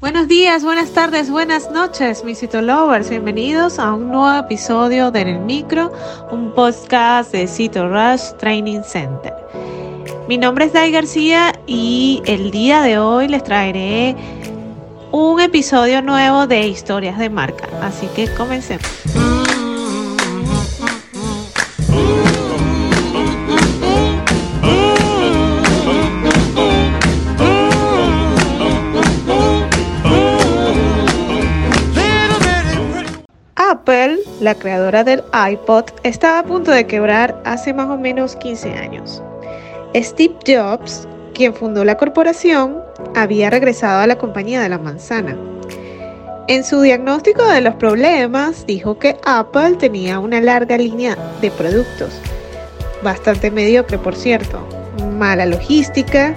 Buenos días, buenas tardes, buenas noches, mis Lovers. Bienvenidos a un nuevo episodio de En el Micro, un podcast de Cito Rush Training Center. Mi nombre es Dai García y el día de hoy les traeré un episodio nuevo de historias de marca. Así que comencemos. Apple, la creadora del iPod, estaba a punto de quebrar hace más o menos 15 años. Steve Jobs, quien fundó la corporación, había regresado a la compañía de la manzana. En su diagnóstico de los problemas, dijo que Apple tenía una larga línea de productos, bastante mediocre por cierto, mala logística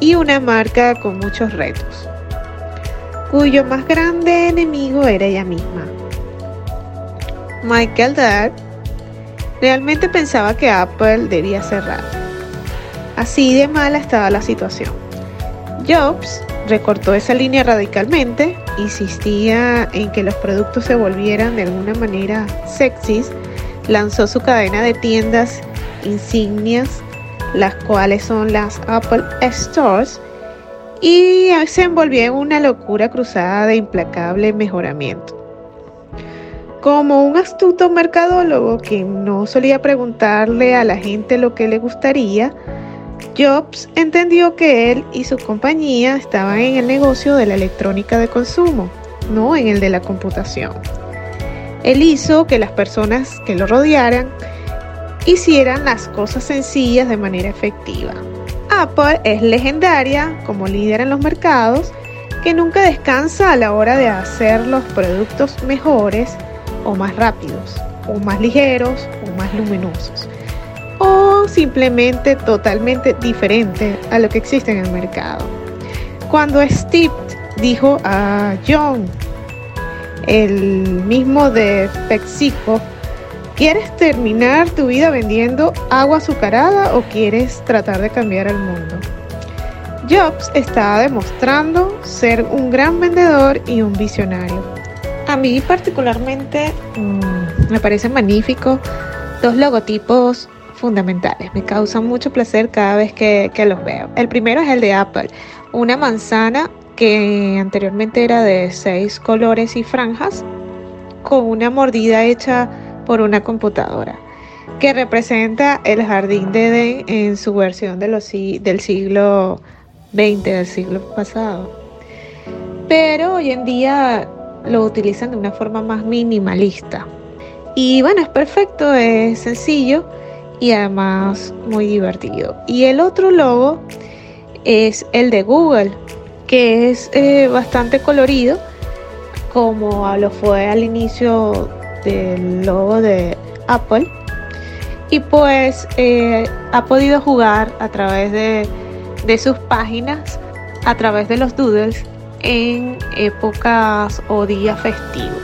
y una marca con muchos retos, cuyo más grande enemigo era ella misma. Michael Dell realmente pensaba que Apple debía cerrar. Así de mala estaba la situación. Jobs recortó esa línea radicalmente, insistía en que los productos se volvieran de alguna manera sexys, lanzó su cadena de tiendas insignias, las cuales son las Apple Stores, y se envolvió en una locura cruzada de implacable mejoramiento. Como un astuto mercadólogo que no solía preguntarle a la gente lo que le gustaría, Jobs entendió que él y su compañía estaban en el negocio de la electrónica de consumo, no en el de la computación. Él hizo que las personas que lo rodearan hicieran las cosas sencillas de manera efectiva. Apple es legendaria como líder en los mercados que nunca descansa a la hora de hacer los productos mejores o más rápidos, o más ligeros, o más luminosos, o simplemente totalmente diferente a lo que existe en el mercado. Cuando Steve dijo a John, el mismo de PepsiCo, ¿quieres terminar tu vida vendiendo agua azucarada o quieres tratar de cambiar el mundo? Jobs estaba demostrando ser un gran vendedor y un visionario. A mí particularmente mm, me parecen magníficos dos logotipos fundamentales. Me causan mucho placer cada vez que, los veo. El primero es el de Apple, una manzana que anteriormente era de seis colores y franjas, con una mordida hecha por una computadora, que representa el jardín de Edén en su versión del siglo XX, del siglo pasado. Pero hoy en día lo utilizan de una forma más minimalista. Y bueno, es perfecto, es sencillo y además muy divertido. Y el otro logo es el de Google, que es eh, bastante colorido, como lo fue al inicio del logo de Apple. Y pues eh, ha podido jugar a través de, de sus páginas, a través de los doodles en épocas o días festivos.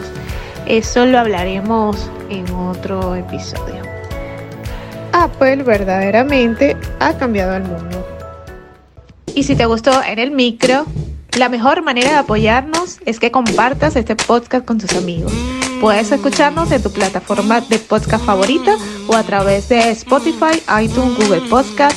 Eso lo hablaremos en otro episodio. Apple verdaderamente ha cambiado el mundo. Y si te gustó en el micro, la mejor manera de apoyarnos es que compartas este podcast con tus amigos. Puedes escucharnos en tu plataforma de podcast favorita o a través de Spotify, iTunes, Google Podcast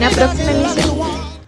una próxima emisión.